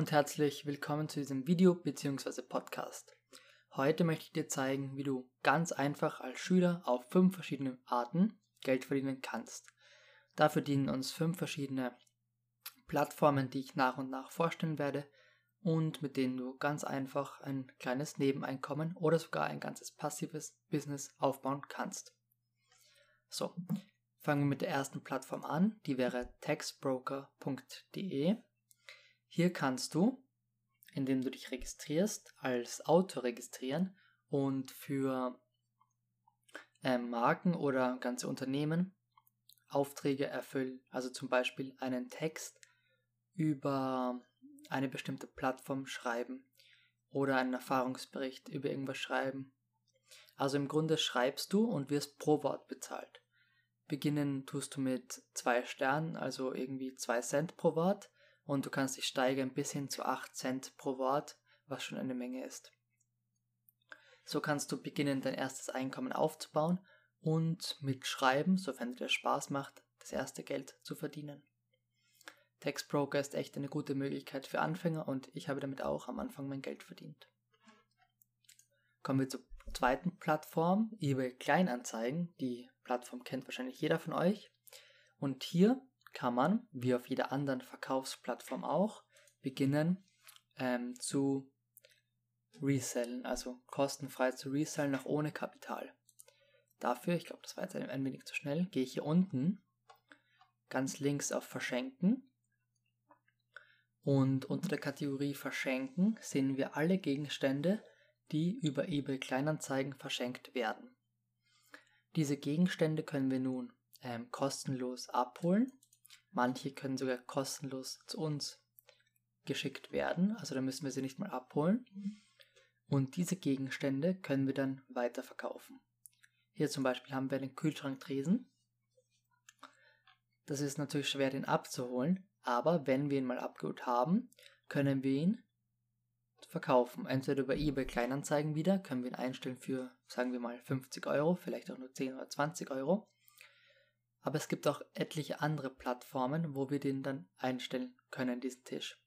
und herzlich willkommen zu diesem Video bzw. Podcast. Heute möchte ich dir zeigen, wie du ganz einfach als Schüler auf fünf verschiedene Arten Geld verdienen kannst. Dafür dienen uns fünf verschiedene Plattformen, die ich nach und nach vorstellen werde und mit denen du ganz einfach ein kleines Nebeneinkommen oder sogar ein ganzes passives Business aufbauen kannst. So, fangen wir mit der ersten Plattform an, die wäre taxbroker.de. Hier kannst du, indem du dich registrierst, als Autor registrieren und für äh, Marken oder ganze Unternehmen Aufträge erfüllen. Also zum Beispiel einen Text über eine bestimmte Plattform schreiben oder einen Erfahrungsbericht über irgendwas schreiben. Also im Grunde schreibst du und wirst pro Wort bezahlt. Beginnen tust du mit zwei Sternen, also irgendwie zwei Cent pro Wort und du kannst dich steigern bis hin zu 8 Cent pro Wort, was schon eine Menge ist. So kannst du beginnen, dein erstes Einkommen aufzubauen und mit Schreiben, sofern dir Spaß macht, das erste Geld zu verdienen. Textbroker ist echt eine gute Möglichkeit für Anfänger und ich habe damit auch am Anfang mein Geld verdient. Kommen wir zur zweiten Plattform, eBay Kleinanzeigen. Die Plattform kennt wahrscheinlich jeder von euch. Und hier kann man, wie auf jeder anderen Verkaufsplattform auch, beginnen ähm, zu resellen, also kostenfrei zu resellen, noch ohne Kapital. Dafür, ich glaube, das war jetzt ein, wenig zu schnell, gehe ich hier unten ganz links auf Verschenken und unter der Kategorie Verschenken sehen wir alle Gegenstände, die über eBay Kleinanzeigen verschenkt werden. Diese Gegenstände können wir nun ähm, kostenlos abholen. Manche können sogar kostenlos zu uns geschickt werden, also da müssen wir sie nicht mal abholen. Und diese Gegenstände können wir dann weiterverkaufen. Hier zum Beispiel haben wir einen Kühlschranktresen. Das ist natürlich schwer, den abzuholen, aber wenn wir ihn mal abgeholt haben, können wir ihn verkaufen. Entweder über eBay Kleinanzeigen wieder, können wir ihn einstellen für, sagen wir mal, 50 Euro, vielleicht auch nur 10 oder 20 Euro. Aber es gibt auch etliche andere Plattformen, wo wir den dann einstellen können, diesen Tisch.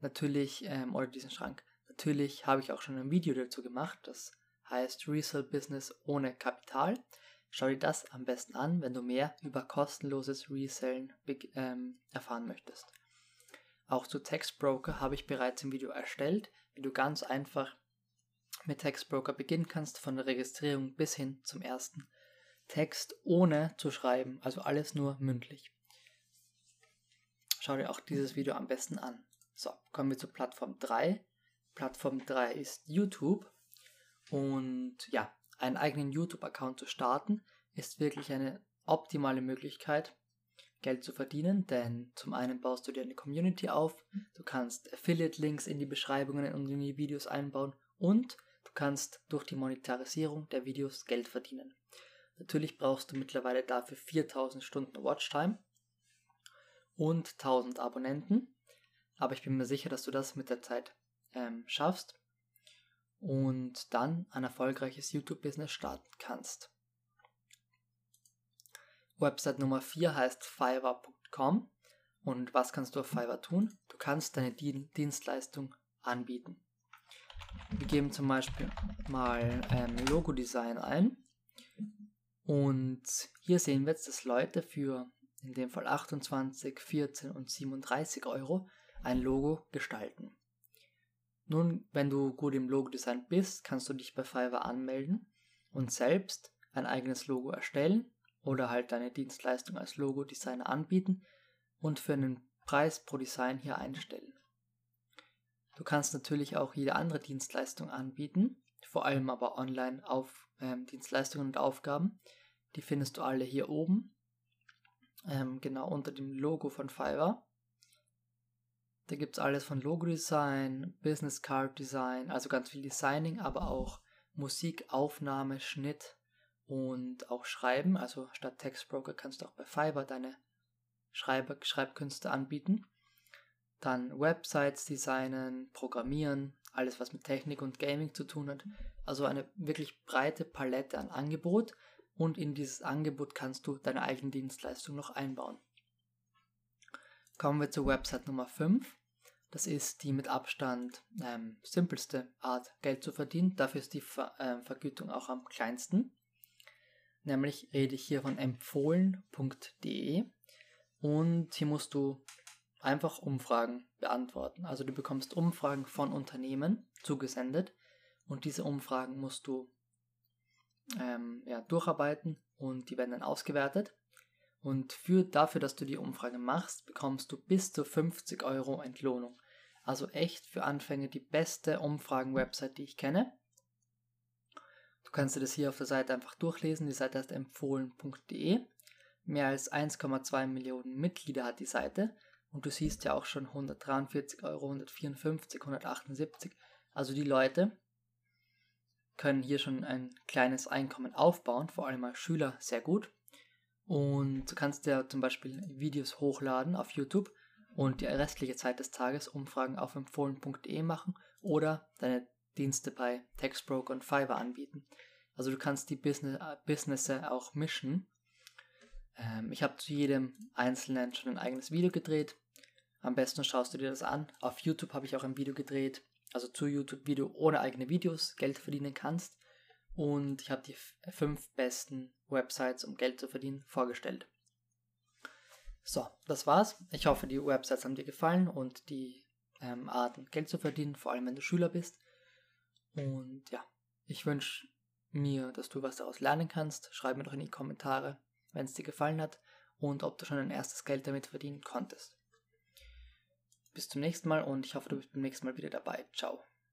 Natürlich, ähm, oder diesen Schrank. Natürlich habe ich auch schon ein Video dazu gemacht, das heißt Resale Business ohne Kapital. Schau dir das am besten an, wenn du mehr über kostenloses Resellen ähm, erfahren möchtest. Auch zu Textbroker habe ich bereits ein Video erstellt, wie du ganz einfach mit Textbroker beginnen kannst, von der Registrierung bis hin zum ersten Text ohne zu schreiben, also alles nur mündlich. Schau dir auch dieses Video am besten an. So, kommen wir zu Plattform 3. Plattform 3 ist YouTube. Und ja, einen eigenen YouTube-Account zu starten, ist wirklich eine optimale Möglichkeit, Geld zu verdienen, denn zum einen baust du dir eine Community auf, du kannst Affiliate-Links in die Beschreibungen und in die Videos einbauen und du kannst durch die Monetarisierung der Videos Geld verdienen. Natürlich brauchst du mittlerweile dafür 4000 Stunden Watchtime und 1000 Abonnenten, aber ich bin mir sicher, dass du das mit der Zeit ähm, schaffst und dann ein erfolgreiches YouTube-Business starten kannst. Website Nummer 4 heißt fiverr.com und was kannst du auf Fiverr tun? Du kannst deine Dienstleistung anbieten. Wir geben zum Beispiel mal ähm, Logo-Design ein und hier sehen wir jetzt, dass Leute für in dem Fall 28, 14 und 37 Euro ein Logo gestalten. Nun, wenn du gut im Logo-Design bist, kannst du dich bei Fiverr anmelden und selbst ein eigenes Logo erstellen oder halt deine Dienstleistung als Logo-Designer anbieten und für einen Preis pro Design hier einstellen. Du kannst natürlich auch jede andere Dienstleistung anbieten, vor allem aber online auf ähm, Dienstleistungen und Aufgaben. Die findest du alle hier oben, ähm, genau unter dem Logo von Fiverr. Da gibt es alles von Logo-Design, Business Card Design, also ganz viel Designing, aber auch Musik, Aufnahme, Schnitt und auch Schreiben. Also statt Textbroker kannst du auch bei Fiverr deine Schreiber Schreibkünste anbieten. Dann Websites designen, programmieren, alles was mit Technik und Gaming zu tun hat. Also eine wirklich breite Palette an Angebot und in dieses Angebot kannst du deine eigene Dienstleistung noch einbauen. Kommen wir zur Website Nummer 5. Das ist die mit Abstand ähm, simpelste Art, Geld zu verdienen. Dafür ist die Ver äh, Vergütung auch am kleinsten. Nämlich rede ich hier von empfohlen.de und hier musst du einfach Umfragen beantworten. Also du bekommst Umfragen von Unternehmen zugesendet und diese Umfragen musst du ähm, ja, durcharbeiten und die werden dann ausgewertet. Und für, dafür, dass du die Umfrage machst, bekommst du bis zu 50 Euro Entlohnung. Also echt für Anfänger die beste Umfragen-Website, die ich kenne. Du kannst dir das hier auf der Seite einfach durchlesen. Die Seite heißt empfohlen.de. Mehr als 1,2 Millionen Mitglieder hat die Seite. Und du siehst ja auch schon 143 Euro, 154, 178. Also die Leute können hier schon ein kleines Einkommen aufbauen, vor allem als Schüler sehr gut. Und du kannst ja zum Beispiel Videos hochladen auf YouTube und die restliche Zeit des Tages Umfragen auf empfohlen.de machen oder deine Dienste bei Textbroker und Fiverr anbieten. Also du kannst die Business, äh, Businesse auch mischen. Ähm, ich habe zu jedem einzelnen schon ein eigenes Video gedreht. Am besten schaust du dir das an. Auf YouTube habe ich auch ein Video gedreht, also zu YouTube-Video ohne eigene Videos Geld verdienen kannst. Und ich habe die fünf besten Websites, um Geld zu verdienen, vorgestellt. So, das war's. Ich hoffe, die Websites haben dir gefallen und die ähm, Arten, Geld zu verdienen, vor allem wenn du Schüler bist. Und ja, ich wünsche mir, dass du was daraus lernen kannst. Schreib mir doch in die Kommentare, wenn es dir gefallen hat und ob du schon ein erstes Geld damit verdienen konntest. Bis zum nächsten Mal und ich hoffe, du bist beim nächsten Mal wieder dabei. Ciao.